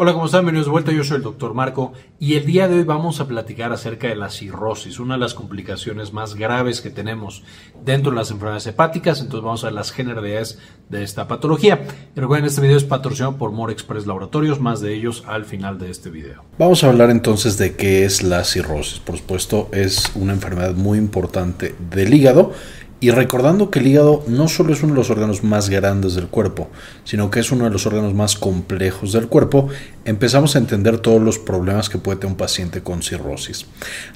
Hola, ¿cómo están? Bienvenidos de vuelta. Yo soy el doctor Marco y el día de hoy vamos a platicar acerca de la cirrosis, una de las complicaciones más graves que tenemos dentro de las enfermedades hepáticas. Entonces vamos a ver las generalidades de esta patología. Y recuerden, este video es patrocinado por More Express Laboratorios, más de ellos al final de este video. Vamos a hablar entonces de qué es la cirrosis. Por supuesto, es una enfermedad muy importante del hígado y recordando que el hígado no solo es uno de los órganos más grandes del cuerpo, sino que es uno de los órganos más complejos del cuerpo, empezamos a entender todos los problemas que puede tener un paciente con cirrosis.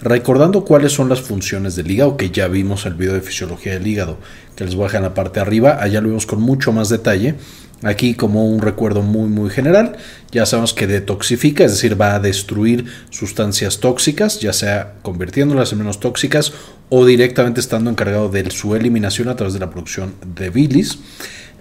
Recordando cuáles son las funciones del hígado, que ya vimos el video de fisiología del hígado, que les voy a dejar en la parte de arriba, allá lo vimos con mucho más detalle. Aquí como un recuerdo muy muy general, ya sabemos que detoxifica, es decir, va a destruir sustancias tóxicas, ya sea convirtiéndolas en menos tóxicas o directamente estando encargado de su eliminación a través de la producción de bilis.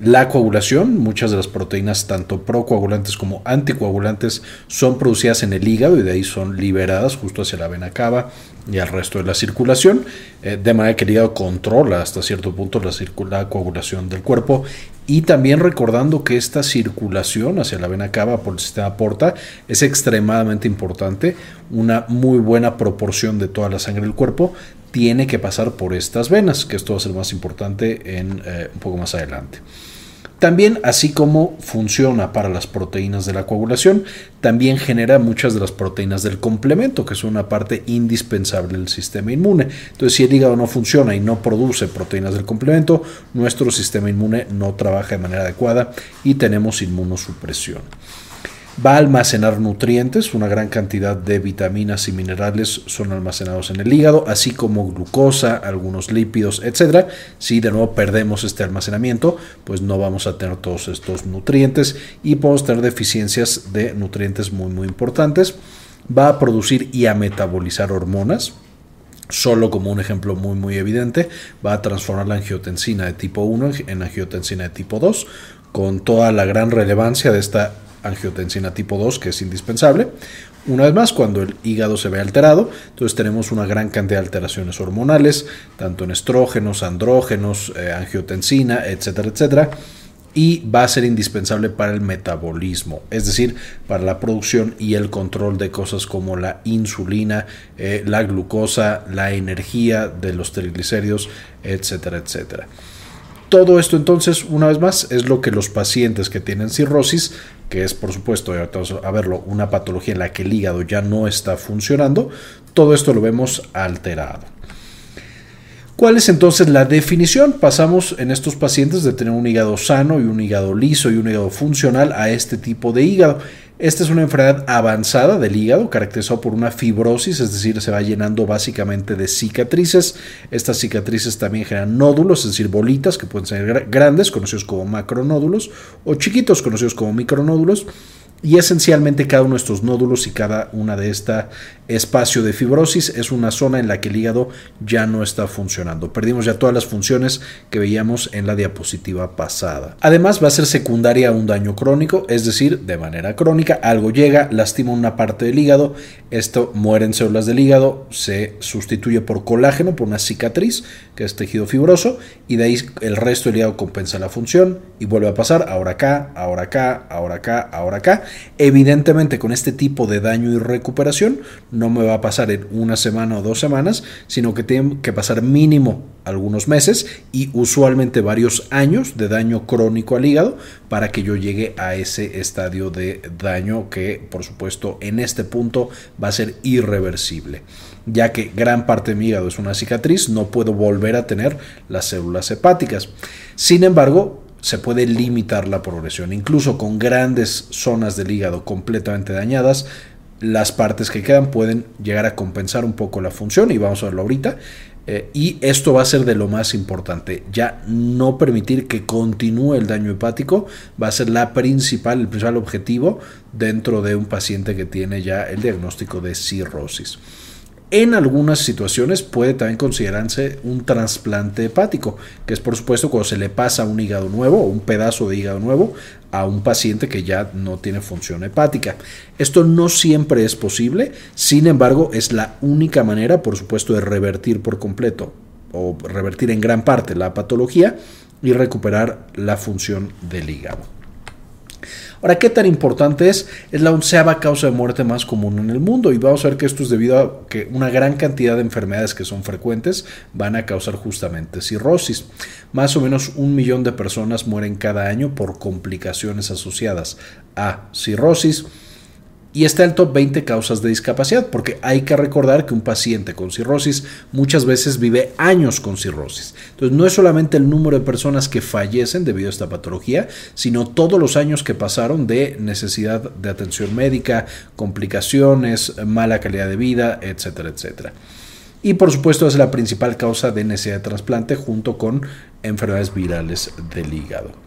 La coagulación, muchas de las proteínas, tanto procoagulantes como anticoagulantes, son producidas en el hígado y de ahí son liberadas justo hacia la vena cava y al resto de la circulación, eh, de manera que el hígado controla hasta cierto punto la, la coagulación del cuerpo y también recordando que esta circulación hacia la vena cava por el sistema porta es extremadamente importante, una muy buena proporción de toda la sangre del cuerpo tiene que pasar por estas venas, que esto va a ser más importante en eh, un poco más adelante. También, así como funciona para las proteínas de la coagulación, también genera muchas de las proteínas del complemento, que son una parte indispensable del sistema inmune. Entonces, si el hígado no funciona y no produce proteínas del complemento, nuestro sistema inmune no trabaja de manera adecuada y tenemos inmunosupresión. Va a almacenar nutrientes, una gran cantidad de vitaminas y minerales son almacenados en el hígado, así como glucosa, algunos lípidos, etc. Si de nuevo perdemos este almacenamiento, pues no vamos a tener todos estos nutrientes y podemos tener deficiencias de nutrientes muy muy importantes. Va a producir y a metabolizar hormonas, solo como un ejemplo muy muy evidente, va a transformar la angiotensina de tipo 1 en angiotensina de tipo 2, con toda la gran relevancia de esta angiotensina tipo 2, que es indispensable. Una vez más, cuando el hígado se ve alterado, entonces tenemos una gran cantidad de alteraciones hormonales, tanto en estrógenos, andrógenos, eh, angiotensina, etcétera, etcétera. Y va a ser indispensable para el metabolismo, es decir, para la producción y el control de cosas como la insulina, eh, la glucosa, la energía de los triglicéridos, etcétera, etcétera. Todo esto entonces, una vez más, es lo que los pacientes que tienen cirrosis, que es por supuesto, a verlo, una patología en la que el hígado ya no está funcionando, todo esto lo vemos alterado. ¿Cuál es entonces la definición? Pasamos en estos pacientes de tener un hígado sano y un hígado liso y un hígado funcional a este tipo de hígado. Esta es una enfermedad avanzada del hígado, caracterizada por una fibrosis, es decir, se va llenando básicamente de cicatrices. Estas cicatrices también generan nódulos, es decir, bolitas que pueden ser grandes, conocidos como macronódulos, o chiquitos, conocidos como micronódulos. Y esencialmente cada uno de estos nódulos y cada una de este espacio de fibrosis es una zona en la que el hígado ya no está funcionando. Perdimos ya todas las funciones que veíamos en la diapositiva pasada. Además va a ser secundaria a un daño crónico, es decir, de manera crónica algo llega, lastima una parte del hígado, esto muere en células del hígado, se sustituye por colágeno, por una cicatriz, que es tejido fibroso, y de ahí el resto del hígado compensa la función y vuelve a pasar ahora acá, ahora acá, ahora acá, ahora acá Evidentemente con este tipo de daño y recuperación no me va a pasar en una semana o dos semanas, sino que tiene que pasar mínimo algunos meses y usualmente varios años de daño crónico al hígado para que yo llegue a ese estadio de daño que por supuesto en este punto va a ser irreversible ya que gran parte de mi hígado es una cicatriz, no puedo volver a tener las células hepáticas. Sin embargo, se puede limitar la progresión. Incluso con grandes zonas del hígado completamente dañadas, las partes que quedan pueden llegar a compensar un poco la función y vamos a verlo ahorita. Eh, y esto va a ser de lo más importante. Ya no permitir que continúe el daño hepático va a ser la principal, el principal objetivo dentro de un paciente que tiene ya el diagnóstico de cirrosis. En algunas situaciones puede también considerarse un trasplante hepático, que es por supuesto cuando se le pasa un hígado nuevo o un pedazo de hígado nuevo a un paciente que ya no tiene función hepática. Esto no siempre es posible, sin embargo es la única manera, por supuesto, de revertir por completo o revertir en gran parte la patología y recuperar la función del hígado. Ahora, ¿qué tan importante es? Es la onceava causa de muerte más común en el mundo y vamos a ver que esto es debido a que una gran cantidad de enfermedades que son frecuentes van a causar justamente cirrosis. Más o menos un millón de personas mueren cada año por complicaciones asociadas a cirrosis. Y está el top 20 causas de discapacidad, porque hay que recordar que un paciente con cirrosis muchas veces vive años con cirrosis. Entonces no es solamente el número de personas que fallecen debido a esta patología, sino todos los años que pasaron de necesidad de atención médica, complicaciones, mala calidad de vida, etcétera, etcétera. Y por supuesto es la principal causa de necesidad de trasplante junto con enfermedades virales del hígado.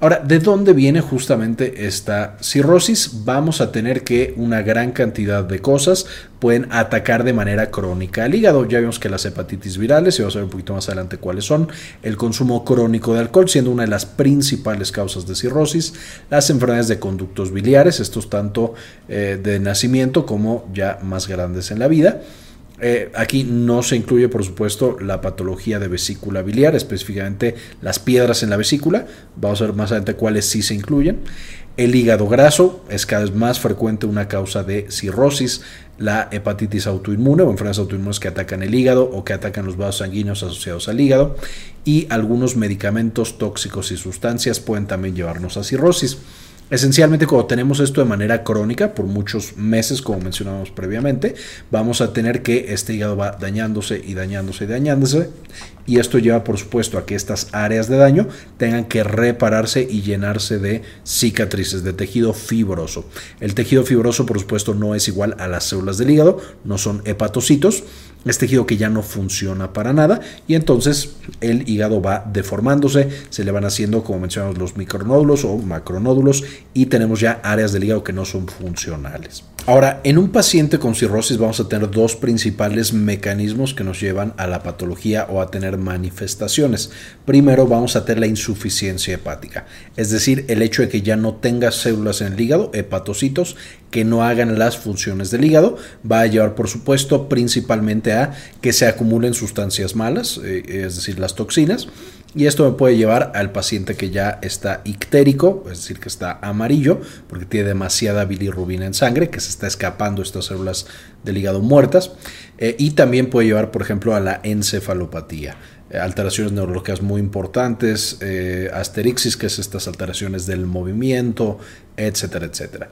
Ahora, ¿de dónde viene justamente esta cirrosis? Vamos a tener que una gran cantidad de cosas pueden atacar de manera crónica al hígado. Ya vimos que las hepatitis virales, y vamos a ver un poquito más adelante cuáles son, el consumo crónico de alcohol siendo una de las principales causas de cirrosis, las enfermedades de conductos biliares, estos tanto eh, de nacimiento como ya más grandes en la vida, eh, aquí no se incluye, por supuesto, la patología de vesícula biliar, específicamente las piedras en la vesícula. Vamos a ver más adelante cuáles sí se incluyen. El hígado graso es cada vez más frecuente una causa de cirrosis, la hepatitis autoinmune o enfermedades autoinmunes que atacan el hígado o que atacan los vasos sanguíneos asociados al hígado y algunos medicamentos tóxicos y sustancias pueden también llevarnos a cirrosis. Esencialmente, cuando tenemos esto de manera crónica, por muchos meses, como mencionamos previamente, vamos a tener que este hígado va dañándose y dañándose y dañándose. Y esto lleva, por supuesto, a que estas áreas de daño tengan que repararse y llenarse de cicatrices, de tejido fibroso. El tejido fibroso, por supuesto, no es igual a las células del hígado, no son hepatocitos, es tejido que ya no funciona para nada y entonces el hígado va deformándose, se le van haciendo, como mencionamos, los micronódulos o macronódulos y tenemos ya áreas del hígado que no son funcionales. Ahora, en un paciente con cirrosis vamos a tener dos principales mecanismos que nos llevan a la patología o a tener manifestaciones. Primero vamos a tener la insuficiencia hepática, es decir, el hecho de que ya no tenga células en el hígado, hepatocitos, que no hagan las funciones del hígado, va a llevar por supuesto principalmente a que se acumulen sustancias malas, eh, es decir, las toxinas, y esto me puede llevar al paciente que ya está ictérico, es decir, que está amarillo, porque tiene demasiada bilirrubina en sangre, que se está escapando estas células del hígado muertas. Eh, y también puede llevar, por ejemplo, a la encefalopatía. Eh, alteraciones neurológicas muy importantes, eh, asterixis, que es estas alteraciones del movimiento, etcétera, etcétera.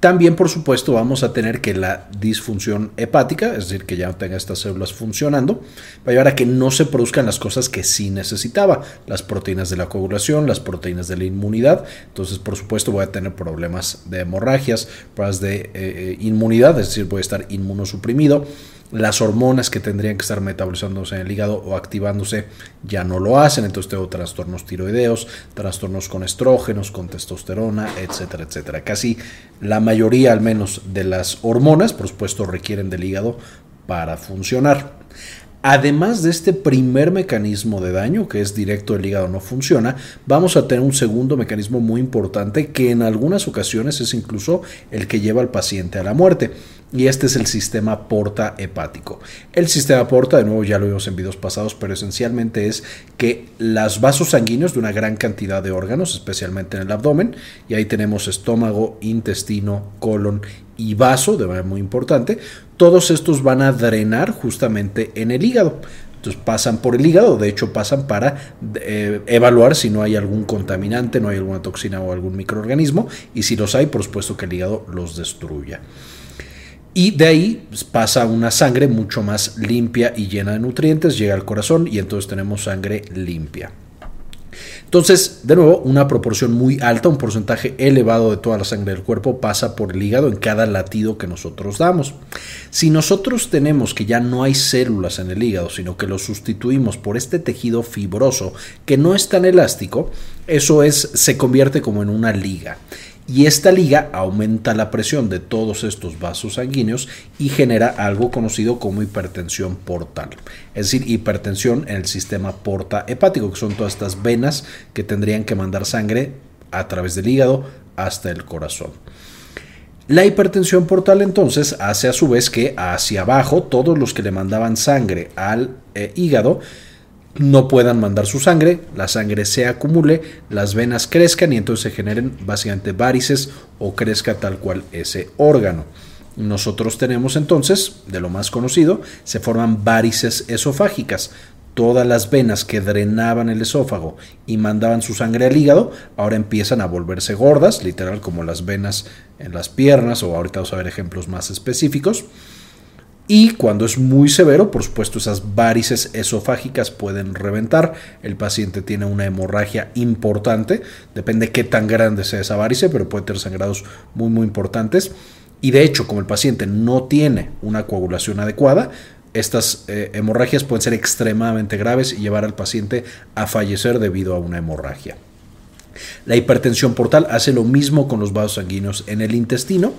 También, por supuesto, vamos a tener que la disfunción hepática, es decir, que ya no tenga estas células funcionando, va a llevar a que no se produzcan las cosas que sí necesitaba, las proteínas de la coagulación, las proteínas de la inmunidad. Entonces, por supuesto, voy a tener problemas de hemorragias, problemas de eh, eh, inmunidad, es decir, voy a estar inmunosuprimido las hormonas que tendrían que estar metabolizándose en el hígado o activándose ya no lo hacen, entonces tengo trastornos tiroideos, trastornos con estrógenos, con testosterona, etcétera, etcétera. Casi la mayoría al menos de las hormonas, por supuesto, requieren del hígado para funcionar. Además de este primer mecanismo de daño, que es directo el hígado no funciona, vamos a tener un segundo mecanismo muy importante que en algunas ocasiones es incluso el que lleva al paciente a la muerte y este es el sistema porta hepático. El sistema porta, de nuevo ya lo vimos en videos pasados, pero esencialmente es que los vasos sanguíneos de una gran cantidad de órganos, especialmente en el abdomen, y ahí tenemos estómago, intestino, colon y vaso, de manera muy importante, todos estos van a drenar justamente en el hígado. Entonces pasan por el hígado, de hecho pasan para eh, evaluar si no hay algún contaminante, no hay alguna toxina o algún microorganismo, y si los hay, por supuesto que el hígado los destruya. Y de ahí pues, pasa una sangre mucho más limpia y llena de nutrientes, llega al corazón y entonces tenemos sangre limpia. Entonces, de nuevo, una proporción muy alta, un porcentaje elevado de toda la sangre del cuerpo pasa por el hígado en cada latido que nosotros damos. Si nosotros tenemos que ya no hay células en el hígado, sino que lo sustituimos por este tejido fibroso que no es tan elástico, eso es se convierte como en una liga y esta liga aumenta la presión de todos estos vasos sanguíneos y genera algo conocido como hipertensión portal, es decir, hipertensión en el sistema porta hepático, que son todas estas venas que tendrían que mandar sangre a través del hígado hasta el corazón. La hipertensión portal entonces hace a su vez que hacia abajo todos los que le mandaban sangre al eh, hígado no puedan mandar su sangre, la sangre se acumule, las venas crezcan y entonces se generen básicamente varices o crezca tal cual ese órgano. Nosotros tenemos entonces, de lo más conocido, se forman varices esofágicas. Todas las venas que drenaban el esófago y mandaban su sangre al hígado, ahora empiezan a volverse gordas, literal como las venas en las piernas, o ahorita vamos a ver ejemplos más específicos. Y cuando es muy severo, por supuesto, esas varices esofágicas pueden reventar. El paciente tiene una hemorragia importante. Depende qué tan grande sea esa varice, pero puede tener sangrados muy, muy importantes. Y de hecho, como el paciente no tiene una coagulación adecuada, estas eh, hemorragias pueden ser extremadamente graves y llevar al paciente a fallecer debido a una hemorragia. La hipertensión portal hace lo mismo con los vasos sanguíneos en el intestino.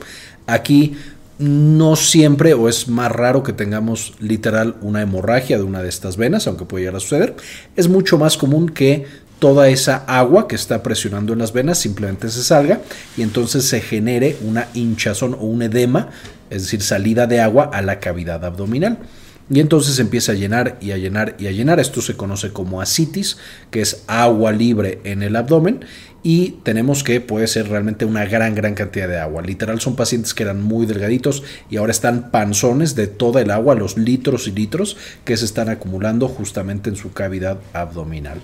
Aquí no siempre o es más raro que tengamos literal una hemorragia de una de estas venas, aunque puede llegar a suceder. Es mucho más común que toda esa agua que está presionando en las venas simplemente se salga y entonces se genere una hinchazón o un edema, es decir, salida de agua a la cavidad abdominal. Y entonces empieza a llenar y a llenar y a llenar. Esto se conoce como asitis, que es agua libre en el abdomen y tenemos que puede ser realmente una gran, gran cantidad de agua. Literal son pacientes que eran muy delgaditos y ahora están panzones de toda el agua, los litros y litros que se están acumulando justamente en su cavidad abdominal.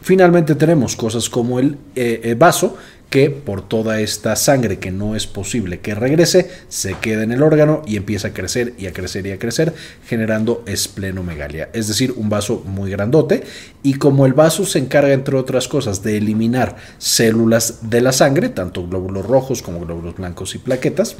Finalmente tenemos cosas como el eh, eh, vaso, que por toda esta sangre que no es posible que regrese, se queda en el órgano y empieza a crecer y a crecer y a crecer, generando esplenomegalia, es decir, un vaso muy grandote. Y como el vaso se encarga, entre otras cosas, de eliminar células de la sangre, tanto glóbulos rojos como glóbulos blancos y plaquetas,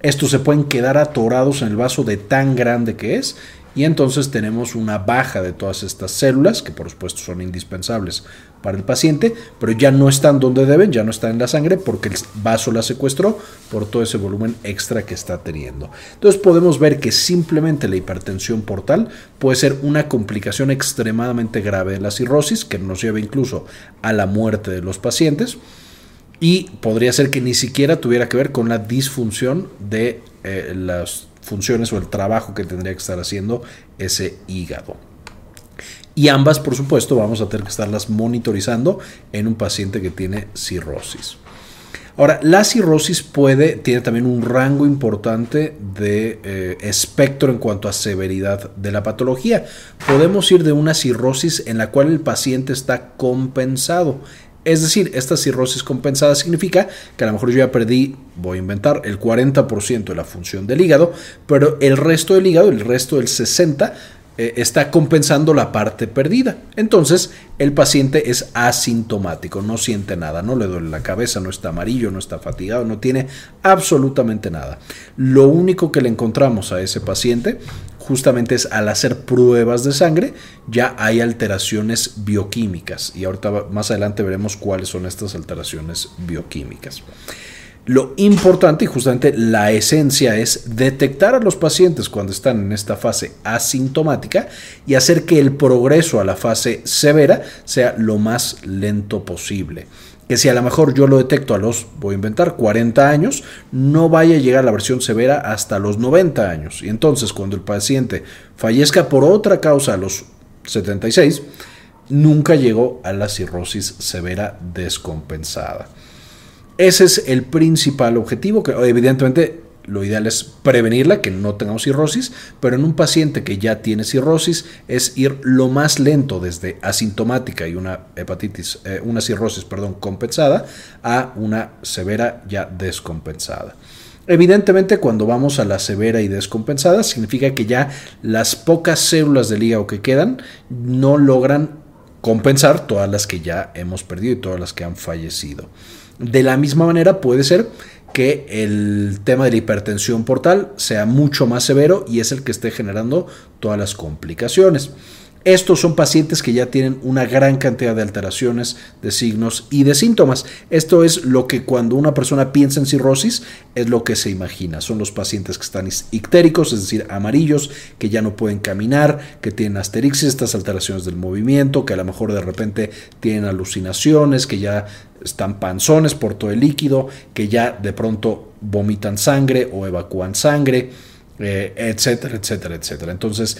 estos se pueden quedar atorados en el vaso de tan grande que es y entonces tenemos una baja de todas estas células, que por supuesto son indispensables para el paciente, pero ya no están donde deben, ya no están en la sangre porque el vaso la secuestró por todo ese volumen extra que está teniendo. Entonces podemos ver que simplemente la hipertensión portal puede ser una complicación extremadamente grave de la cirrosis que nos lleva incluso a la muerte de los pacientes y podría ser que ni siquiera tuviera que ver con la disfunción de eh, las funciones o el trabajo que tendría que estar haciendo ese hígado. Y ambas, por supuesto, vamos a tener que estarlas monitorizando en un paciente que tiene cirrosis. Ahora, la cirrosis puede, tiene también un rango importante de eh, espectro en cuanto a severidad de la patología. Podemos ir de una cirrosis en la cual el paciente está compensado, es decir, esta cirrosis compensada significa que a lo mejor yo ya perdí, voy a inventar, el 40% de la función del hígado, pero el resto del hígado, el resto del 60%, eh, está compensando la parte perdida. Entonces, el paciente es asintomático, no siente nada, no le duele la cabeza, no está amarillo, no está fatigado, no tiene absolutamente nada. Lo único que le encontramos a ese paciente justamente es al hacer pruebas de sangre, ya hay alteraciones bioquímicas. Y ahorita más adelante veremos cuáles son estas alteraciones bioquímicas. Lo importante y justamente la esencia es detectar a los pacientes cuando están en esta fase asintomática y hacer que el progreso a la fase severa sea lo más lento posible que si a lo mejor yo lo detecto a los, voy a inventar, 40 años, no vaya a llegar a la versión severa hasta los 90 años. Y entonces cuando el paciente fallezca por otra causa a los 76, nunca llegó a la cirrosis severa descompensada. Ese es el principal objetivo, que evidentemente lo ideal es prevenirla, que no tengamos cirrosis, pero en un paciente que ya tiene cirrosis es ir lo más lento desde asintomática y una hepatitis, eh, una cirrosis, perdón, compensada a una severa ya descompensada. Evidentemente, cuando vamos a la severa y descompensada, significa que ya las pocas células del hígado que quedan no logran compensar todas las que ya hemos perdido y todas las que han fallecido. De la misma manera puede ser que el tema de la hipertensión portal sea mucho más severo y es el que esté generando todas las complicaciones. Estos son pacientes que ya tienen una gran cantidad de alteraciones de signos y de síntomas. Esto es lo que cuando una persona piensa en cirrosis es lo que se imagina. Son los pacientes que están ictéricos, es decir, amarillos, que ya no pueden caminar, que tienen asterixis, estas alteraciones del movimiento, que a lo mejor de repente tienen alucinaciones, que ya están panzones por todo el líquido, que ya de pronto vomitan sangre o evacúan sangre, eh, etcétera, etcétera, etcétera. Entonces,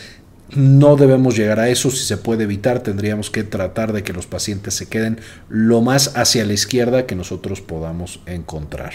no debemos llegar a eso, si se puede evitar, tendríamos que tratar de que los pacientes se queden lo más hacia la izquierda que nosotros podamos encontrar.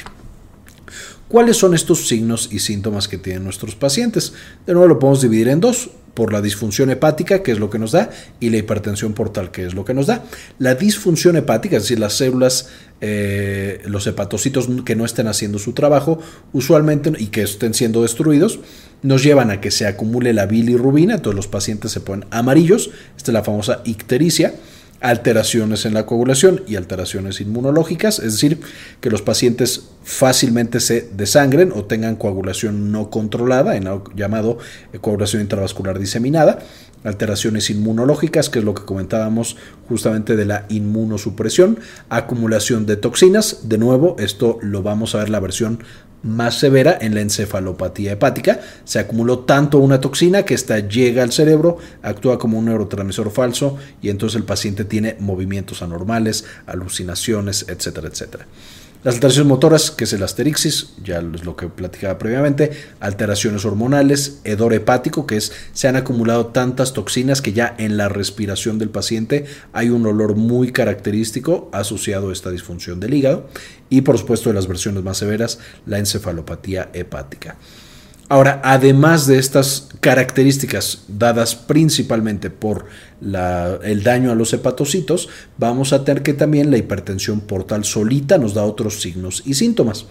¿Cuáles son estos signos y síntomas que tienen nuestros pacientes? De nuevo lo podemos dividir en dos, por la disfunción hepática, que es lo que nos da, y la hipertensión portal, que es lo que nos da. La disfunción hepática, es decir, las células, eh, los hepatocitos que no estén haciendo su trabajo, usualmente, y que estén siendo destruidos, nos llevan a que se acumule la bilirrubina, todos los pacientes se ponen amarillos, esta es la famosa ictericia, alteraciones en la coagulación y alteraciones inmunológicas, es decir, que los pacientes fácilmente se desangren o tengan coagulación no controlada, en llamado coagulación intravascular diseminada, alteraciones inmunológicas, que es lo que comentábamos justamente de la inmunosupresión, acumulación de toxinas, de nuevo, esto lo vamos a ver la versión más severa en la encefalopatía hepática. Se acumuló tanto una toxina que esta llega al cerebro, actúa como un neurotransmisor falso y entonces el paciente tiene movimientos anormales, alucinaciones, etcétera, etcétera. Las alteraciones motoras, que es el asterixis, ya es lo que platicaba previamente, alteraciones hormonales, hedor hepático, que es se han acumulado tantas toxinas que ya en la respiración del paciente hay un olor muy característico asociado a esta disfunción del hígado, y por supuesto de las versiones más severas, la encefalopatía hepática. Ahora, además de estas características dadas principalmente por el daño a los hepatocitos, vamos a tener que también la hipertensión portal solita nos da otros signos y síntomas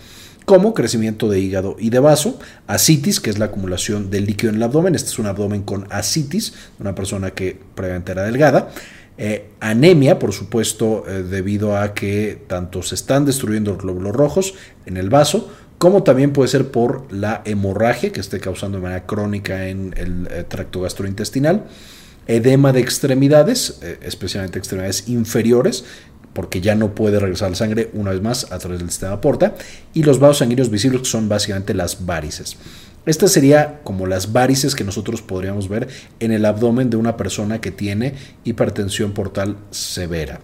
como crecimiento de hígado y de vaso, asitis, que es la acumulación de líquido en el abdomen, este es un abdomen con asitis, una persona que previamente era delgada, eh, anemia, por supuesto, eh, debido a que tanto se están destruyendo los glóbulos rojos en el vaso, como también puede ser por la hemorragia que esté causando de manera crónica en el eh, tracto gastrointestinal, edema de extremidades, eh, especialmente extremidades inferiores, porque ya no puede regresar la sangre una vez más a través del sistema porta, y los vasos sanguíneos visibles que son básicamente las varices. Estas sería como las varices que nosotros podríamos ver en el abdomen de una persona que tiene hipertensión portal severa.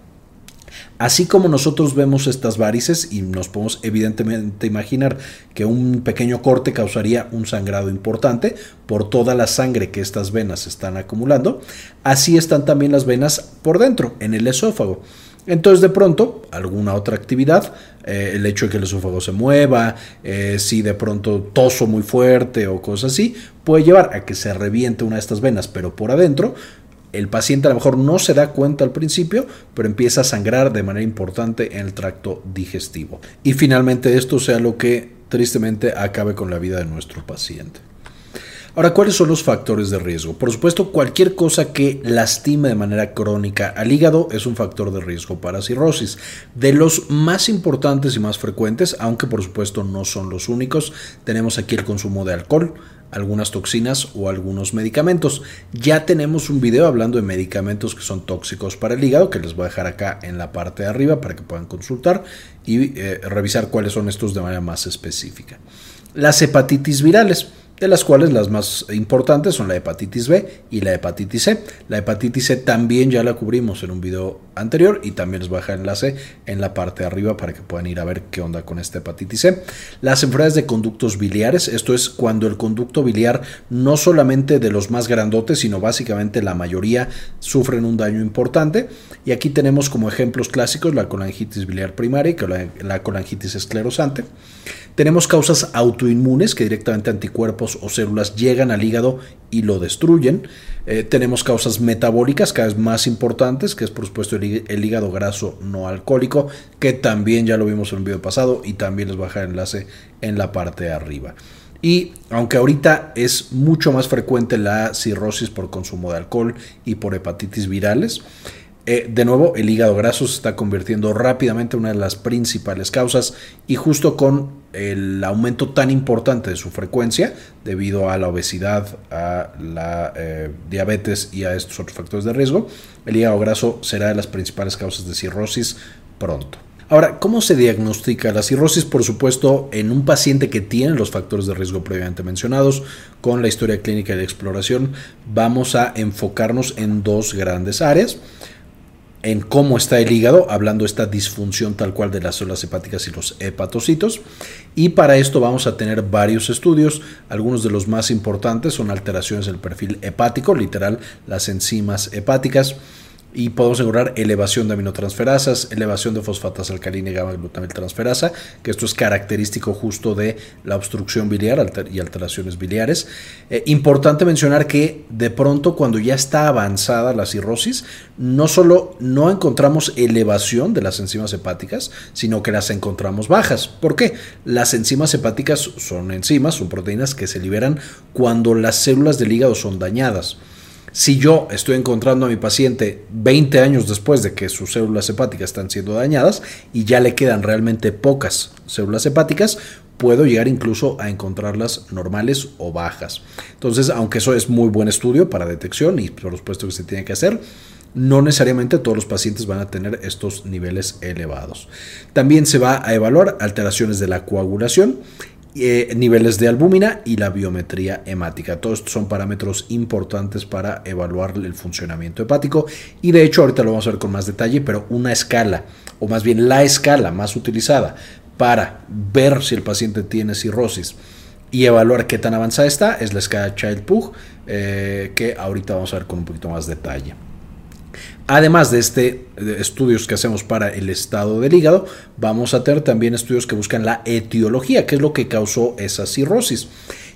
Así como nosotros vemos estas varices y nos podemos evidentemente imaginar que un pequeño corte causaría un sangrado importante por toda la sangre que estas venas están acumulando, así están también las venas por dentro, en el esófago. Entonces de pronto, alguna otra actividad, eh, el hecho de que el esófago se mueva, eh, si de pronto toso muy fuerte o cosas así, puede llevar a que se reviente una de estas venas, pero por adentro, el paciente a lo mejor no se da cuenta al principio, pero empieza a sangrar de manera importante en el tracto digestivo. Y finalmente esto sea lo que tristemente acabe con la vida de nuestro paciente. Ahora, ¿cuáles son los factores de riesgo? Por supuesto, cualquier cosa que lastime de manera crónica al hígado es un factor de riesgo para cirrosis. De los más importantes y más frecuentes, aunque por supuesto no son los únicos, tenemos aquí el consumo de alcohol, algunas toxinas o algunos medicamentos. Ya tenemos un video hablando de medicamentos que son tóxicos para el hígado, que les voy a dejar acá en la parte de arriba para que puedan consultar y eh, revisar cuáles son estos de manera más específica. Las hepatitis virales de las cuales las más importantes son la hepatitis B y la hepatitis C. La hepatitis C también ya la cubrimos en un video anterior y también les voy a dejar enlace en la parte de arriba para que puedan ir a ver qué onda con esta hepatitis C. Las enfermedades de conductos biliares, esto es cuando el conducto biliar no solamente de los más grandotes, sino básicamente la mayoría sufren un daño importante. Y aquí tenemos como ejemplos clásicos la colangitis biliar primaria y la colangitis esclerosante. Tenemos causas autoinmunes que directamente anticuerpos o células llegan al hígado y lo destruyen. Eh, tenemos causas metabólicas cada vez más importantes, que es por supuesto el, hígado graso no alcohólico, que también ya lo vimos en un video pasado y también les voy a dejar el enlace en la parte de arriba. Y aunque ahorita es mucho más frecuente la cirrosis por consumo de alcohol y por hepatitis virales, eh, de nuevo, el hígado graso se está convirtiendo rápidamente en una de las principales causas y justo con el aumento tan importante de su frecuencia debido a la obesidad, a la eh, diabetes y a estos otros factores de riesgo, el hígado graso será de las principales causas de cirrosis pronto. Ahora, ¿cómo se diagnostica la cirrosis? Por supuesto, en un paciente que tiene los factores de riesgo previamente mencionados, con la historia clínica de exploración, vamos a enfocarnos en dos grandes áreas. En cómo está el hígado, hablando esta disfunción tal cual de las células hepáticas y los hepatocitos. Y para esto vamos a tener varios estudios. Algunos de los más importantes son alteraciones del perfil hepático, literal, las enzimas hepáticas y podemos encontrar elevación de aminotransferasas, elevación de fosfatas alcalina y gamma glutamiltransferasa, que esto es característico justo de la obstrucción biliar y alteraciones biliares. Eh, importante mencionar que de pronto cuando ya está avanzada la cirrosis, no solo no encontramos elevación de las enzimas hepáticas, sino que las encontramos bajas. ¿Por qué? Las enzimas hepáticas son enzimas, son proteínas que se liberan cuando las células del hígado son dañadas. Si yo estoy encontrando a mi paciente 20 años después de que sus células hepáticas están siendo dañadas y ya le quedan realmente pocas células hepáticas, puedo llegar incluso a encontrarlas normales o bajas. Entonces, aunque eso es muy buen estudio para detección y por supuesto que se tiene que hacer, no necesariamente todos los pacientes van a tener estos niveles elevados. También se va a evaluar alteraciones de la coagulación eh, niveles de albúmina y la biometría hemática. Todos estos son parámetros importantes para evaluar el funcionamiento hepático y de hecho ahorita lo vamos a ver con más detalle, pero una escala, o más bien la escala más utilizada para ver si el paciente tiene cirrosis y evaluar qué tan avanzada está es la escala Child-Pugh, eh, que ahorita vamos a ver con un poquito más detalle. Además de este estudios que hacemos para el estado del hígado, vamos a tener también estudios que buscan la etiología, qué es lo que causó esa cirrosis.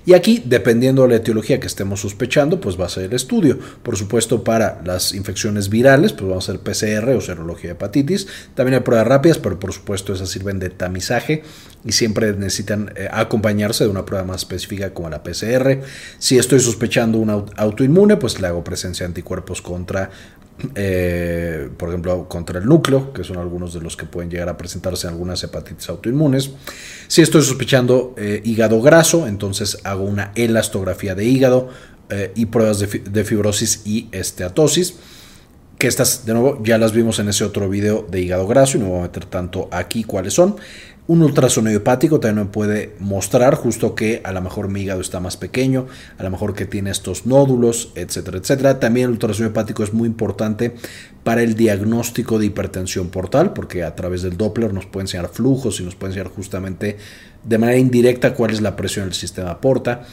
Y aquí, dependiendo de la etiología que estemos sospechando, pues va a ser el estudio. Por supuesto, para las infecciones virales, pues vamos a hacer PCR o serología de hepatitis. También hay pruebas rápidas, pero por supuesto esas sirven de tamizaje y siempre necesitan eh, acompañarse de una prueba más específica como la PCR. Si estoy sospechando un autoinmune, pues le hago presencia de anticuerpos contra eh, por ejemplo, contra el núcleo, que son algunos de los que pueden llegar a presentarse en algunas hepatitis autoinmunes. Si estoy sospechando eh, hígado graso, entonces hago una elastografía de hígado eh, y pruebas de, fibrosis y esteatosis. Que estas, de nuevo, ya las vimos en ese otro video de hígado graso y no voy a meter tanto aquí cuáles son. Un ultrasonido hepático también me puede mostrar justo que a lo mejor mi hígado está más pequeño, a lo mejor que tiene estos nódulos, etcétera, etcétera. También el ultrasonido hepático es muy importante para el diagnóstico de hipertensión portal, porque a través del Doppler nos puede enseñar flujos y nos puede enseñar justamente de manera indirecta cuál es la presión del sistema porta.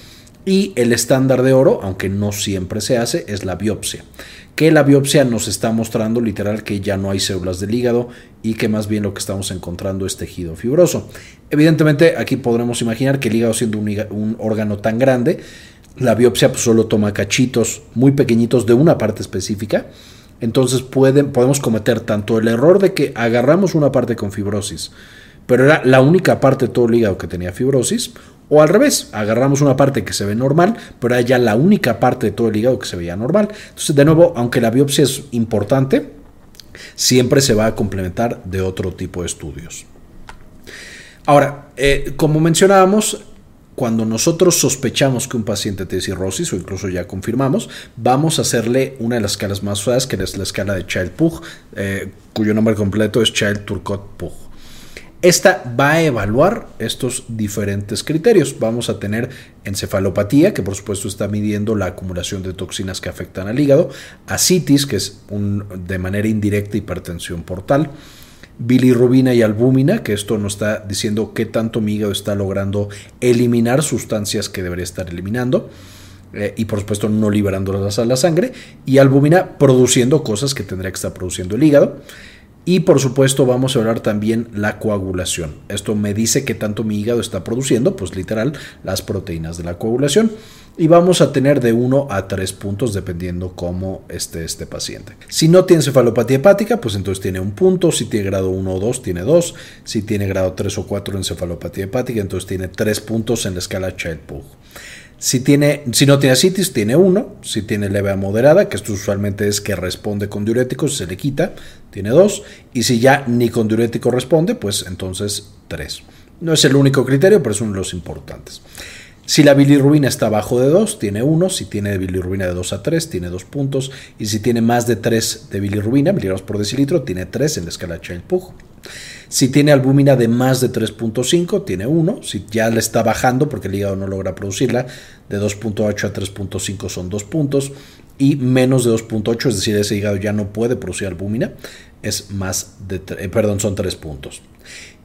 Y el estándar de oro, aunque no siempre se hace, es la biopsia que la biopsia nos está mostrando literal que ya no hay células del hígado y que más bien lo que estamos encontrando es tejido fibroso. Evidentemente aquí podremos imaginar que el hígado siendo un, órgano tan grande, la biopsia pues, solo toma cachitos muy pequeñitos de una parte específica. Entonces pueden, podemos cometer tanto el error de que agarramos una parte con fibrosis, pero era la única parte de todo el hígado que tenía fibrosis, o al revés, agarramos una parte que se ve normal, pero hay ya la única parte de todo el hígado que se veía normal. Entonces, de nuevo, aunque la biopsia es importante, siempre se va a complementar de otro tipo de estudios. Ahora, eh, como mencionábamos, cuando nosotros sospechamos que un paciente tiene cirrosis o incluso ya confirmamos, vamos a hacerle una de las escalas más usadas, que es la escala de Child-Pugh, eh, cuyo nombre completo es Child-Turcot-Pugh. Esta va a evaluar estos diferentes criterios. Vamos a tener encefalopatía, que por supuesto está midiendo la acumulación de toxinas que afectan al hígado, ascitis, que es de manera indirecta hipertensión portal, bilirrubina y albúmina, que esto nos está diciendo qué tanto mi hígado está logrando eliminar sustancias que debería estar eliminando. Eh, y por supuesto no liberándolas a la sangre, y albúmina produciendo cosas que tendría que estar produciendo el hígado. Y por supuesto vamos a hablar también la coagulación. Esto me dice que tanto mi hígado está produciendo, pues literal, las proteínas de la coagulación. Y vamos a tener de 1 a 3 puntos dependiendo cómo esté este paciente. Si no tiene encefalopatía hepática, pues entonces tiene un punto. Si tiene grado 1 o 2, tiene 2. Si tiene grado 3 o 4 en encefalopatía hepática, entonces tiene 3 puntos en la escala Child-Pugh. Si, tiene, si no tiene ascitis, tiene uno. Si tiene leve a moderada, que esto usualmente es que responde con diuréticos, se le quita, tiene dos. Y si ya ni con diurético responde, pues entonces tres. No es el único criterio, pero es uno de los importantes. Si la bilirrubina está abajo de 2, tiene 1. Si tiene bilirrubina de 2 a 3, tiene 2 puntos. Y si tiene más de 3 de bilirrubina, miligramos por decilitro, tiene 3 en la escala Child-Pugh. Si tiene albúmina de más de 3.5, tiene 1. Si ya le está bajando porque el hígado no logra producirla, de 2.8 a 3.5 son 2 puntos. Y menos de 2.8, es decir, ese hígado ya no puede producir albúmina, es más eh, perdón, son 3 puntos.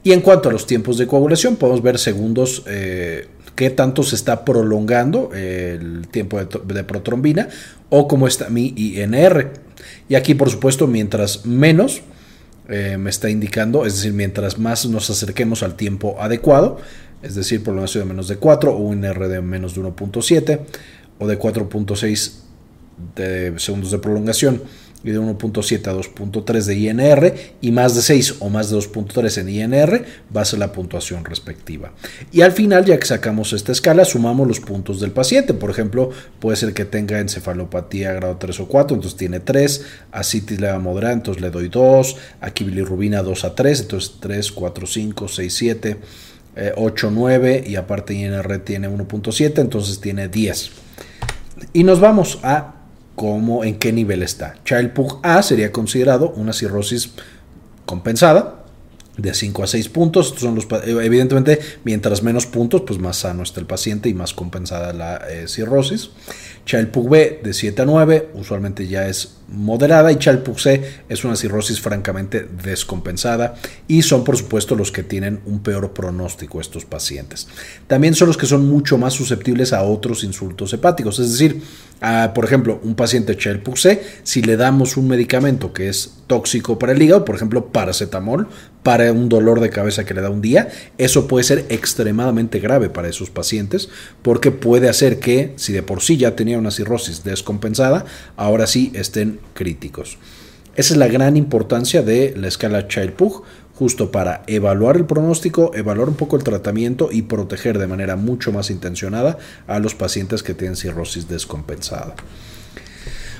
Y en cuanto a los tiempos de coagulación, podemos ver segundos eh, qué tanto se está prolongando el tiempo de, protrombina o cómo está mi INR. Y aquí, por supuesto, mientras menos eh, me está indicando, es decir, mientras más nos acerquemos al tiempo adecuado, es decir, prolongación de menos de 4 o un INR de menos de 1.7 o de 4.6 de segundos de prolongación y de 1.7 a 2.3 de INR y más de 6 o más de 2.3 en INR va a ser la puntuación respectiva. Y al final, ya que sacamos esta escala, sumamos los puntos del paciente. Por ejemplo, puede ser que tenga encefalopatía grado 3 o 4, entonces tiene 3, asitis leva moderada, entonces le doy 2, aquí bilirrubina 2 a 3, entonces 3, 4, 5, 6, 7, 8, 9 y aparte INR tiene 1.7, entonces tiene 10. Y nos vamos a cómo, en qué nivel está. Child Pug A sería considerado una cirrosis compensada de 5 a 6 puntos. son los, evidentemente, mientras menos puntos, pues más sano está el paciente y más compensada la eh, cirrosis. Child Pug B de 7 a 9, usualmente ya es moderada y Child Pug C es una cirrosis francamente descompensada y son por supuesto los que tienen un peor pronóstico estos pacientes. También son los que son mucho más susceptibles a otros insultos hepáticos, es decir, por ejemplo, un paciente Child Pug C, si le damos un medicamento que es tóxico para el hígado, por ejemplo, paracetamol, para un dolor de cabeza que le da un día, eso puede ser extremadamente grave para esos pacientes porque puede hacer que, si de por sí ya tenía una cirrosis descompensada, ahora sí estén críticos. Esa es la gran importancia de la escala Child-Pugh, justo para evaluar el pronóstico, evaluar un poco el tratamiento y proteger de manera mucho más intencionada a los pacientes que tienen cirrosis descompensada.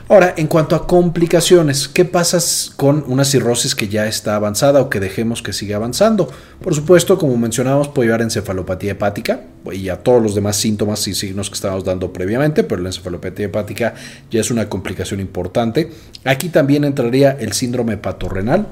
Ahora, en cuanto a complicaciones, ¿qué pasa con una cirrosis que ya está avanzada o que dejemos que siga avanzando? Por supuesto, como mencionábamos, puede llevar encefalopatía hepática y a todos los demás síntomas y signos que estábamos dando previamente, pero la encefalopatía hepática ya es una complicación importante. Aquí también entraría el síndrome hepatorrenal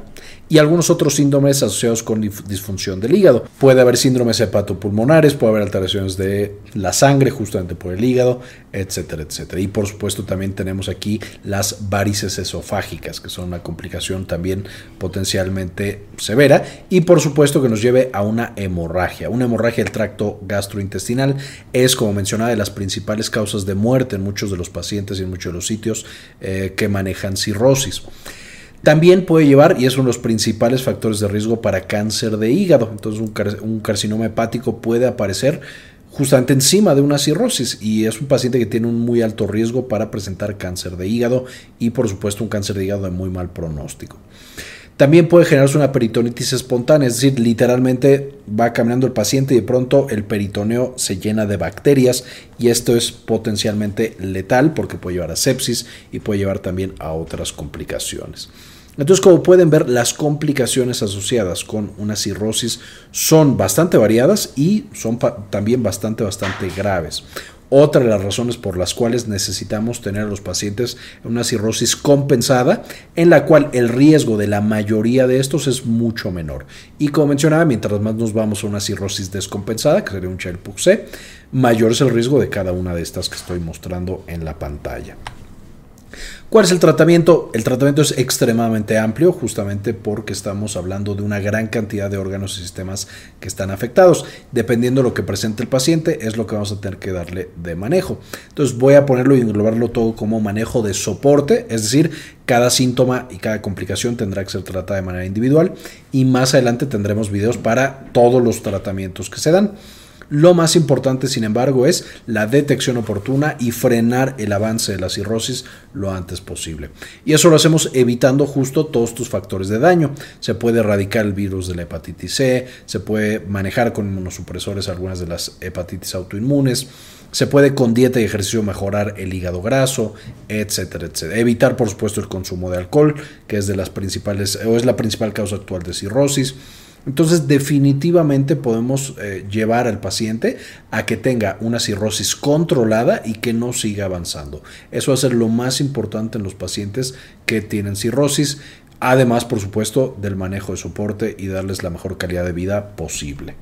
y algunos otros síndromes asociados con disfunción del hígado. Puede haber síndromes hepatopulmonares, puede haber alteraciones de la sangre justamente por el hígado, etcétera, etcétera. Y por supuesto también tenemos aquí las varices esofágicas, que son una complicación también potencialmente severa y por supuesto que nos lleve a una hemorragia. Una hemorragia del tracto gastrointestinal es, como mencionaba, de las principales causas de muerte en muchos de los pacientes y en muchos de los sitios eh, que manejan cirrosis. También puede llevar, y es uno de los principales factores de riesgo para cáncer de hígado. Entonces un, carcinoma hepático puede aparecer justamente encima de una cirrosis y es un paciente que tiene un muy alto riesgo para presentar cáncer de hígado y por supuesto un cáncer de hígado de muy mal pronóstico. También puede generarse una peritonitis espontánea, es decir, literalmente va caminando el paciente y de pronto el peritoneo se llena de bacterias y esto es potencialmente letal porque puede llevar a sepsis y puede llevar también a otras complicaciones. Entonces, como pueden ver, las complicaciones asociadas con una cirrosis son bastante variadas y son también bastante, bastante graves. Otra de las razones por las cuales necesitamos tener a los pacientes en una cirrosis compensada, en la cual el riesgo de la mayoría de estos es mucho menor. Y como mencionaba, mientras más nos vamos a una cirrosis descompensada, que sería un child C, mayor es el riesgo de cada una de estas que estoy mostrando en la pantalla. ¿Cuál es el tratamiento? El tratamiento es extremadamente amplio justamente porque estamos hablando de una gran cantidad de órganos y sistemas que están afectados. Dependiendo de lo que presente el paciente es lo que vamos a tener que darle de manejo. Entonces voy a ponerlo y englobarlo todo como manejo de soporte, es decir, cada síntoma y cada complicación tendrá que ser tratada de manera individual y más adelante tendremos videos para todos los tratamientos que se dan. Lo más importante, sin embargo, es la detección oportuna y frenar el avance de la cirrosis lo antes posible. Y eso lo hacemos evitando justo todos estos factores de daño. Se puede erradicar el virus de la hepatitis C, se puede manejar con inmunosupresores algunas de las hepatitis autoinmunes, se puede con dieta y ejercicio mejorar el hígado graso, etcétera, etcétera. Evitar, por supuesto, el consumo de alcohol, que es de las principales o es la principal causa actual de cirrosis. Entonces definitivamente podemos eh, llevar al paciente a que tenga una cirrosis controlada y que no siga avanzando. Eso va a ser lo más importante en los pacientes que tienen cirrosis, además por supuesto del manejo de soporte y darles la mejor calidad de vida posible.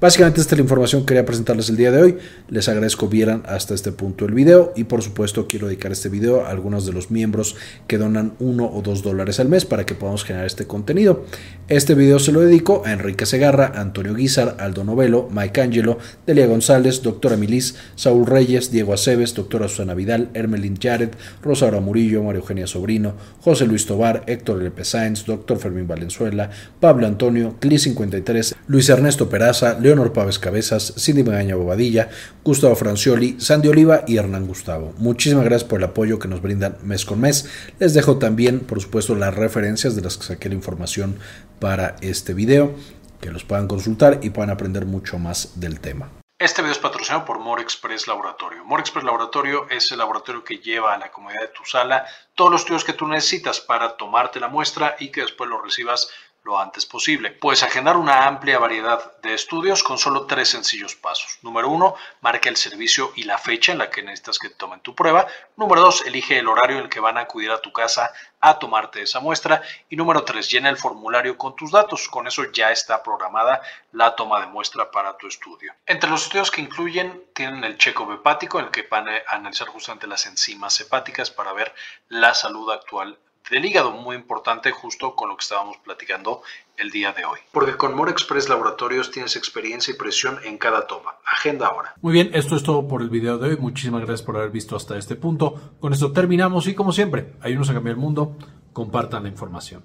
Básicamente esta es la información que quería presentarles el día de hoy. Les agradezco vieran hasta este punto el video y por supuesto quiero dedicar este video a algunos de los miembros que donan uno o dos dólares al mes para que podamos generar este contenido. Este video se lo dedico a Enrique Segarra, Antonio Guizar, Aldo Novelo, Mike Angelo, Delia González, doctora Milis, Saúl Reyes, Diego Aceves, doctora Susana Vidal, Hermelín Jared, Rosaura Murillo, María Eugenia Sobrino, José Luis Tobar, Héctor Lepe Sáenz, doctor Fermín Valenzuela, Pablo Antonio, Cli53, Luis Ernesto Peraza, Leonor Pávez Cabezas, Cindy Magaña Bobadilla, Gustavo Francioli, Sandy Oliva y Hernán Gustavo. Muchísimas gracias por el apoyo que nos brindan mes con mes. Les dejo también, por supuesto, las referencias de las que saqué la información para este video, que los puedan consultar y puedan aprender mucho más del tema. Este video es patrocinado por More Express Laboratorio. More Express Laboratorio es el laboratorio que lleva a la comodidad de tu sala todos los estudios que tú necesitas para tomarte la muestra y que después lo recibas lo antes posible. Puedes agendar una amplia variedad de estudios con solo tres sencillos pasos. Número uno, marca el servicio y la fecha en la que necesitas que tomen tu prueba. Número dos, elige el horario en el que van a acudir a tu casa a tomarte esa muestra. Y número tres, llena el formulario con tus datos. Con eso ya está programada la toma de muestra para tu estudio. Entre los estudios que incluyen tienen el checo hepático en el que van a analizar justamente las enzimas hepáticas para ver la salud actual del hígado, muy importante justo con lo que estábamos platicando el día de hoy. Porque con More Express Laboratorios tienes experiencia y presión en cada toma. Agenda ahora. Muy bien, esto es todo por el video de hoy. Muchísimas gracias por haber visto hasta este punto. Con esto terminamos y como siempre, ayúdenos a cambiar el mundo. Compartan la información.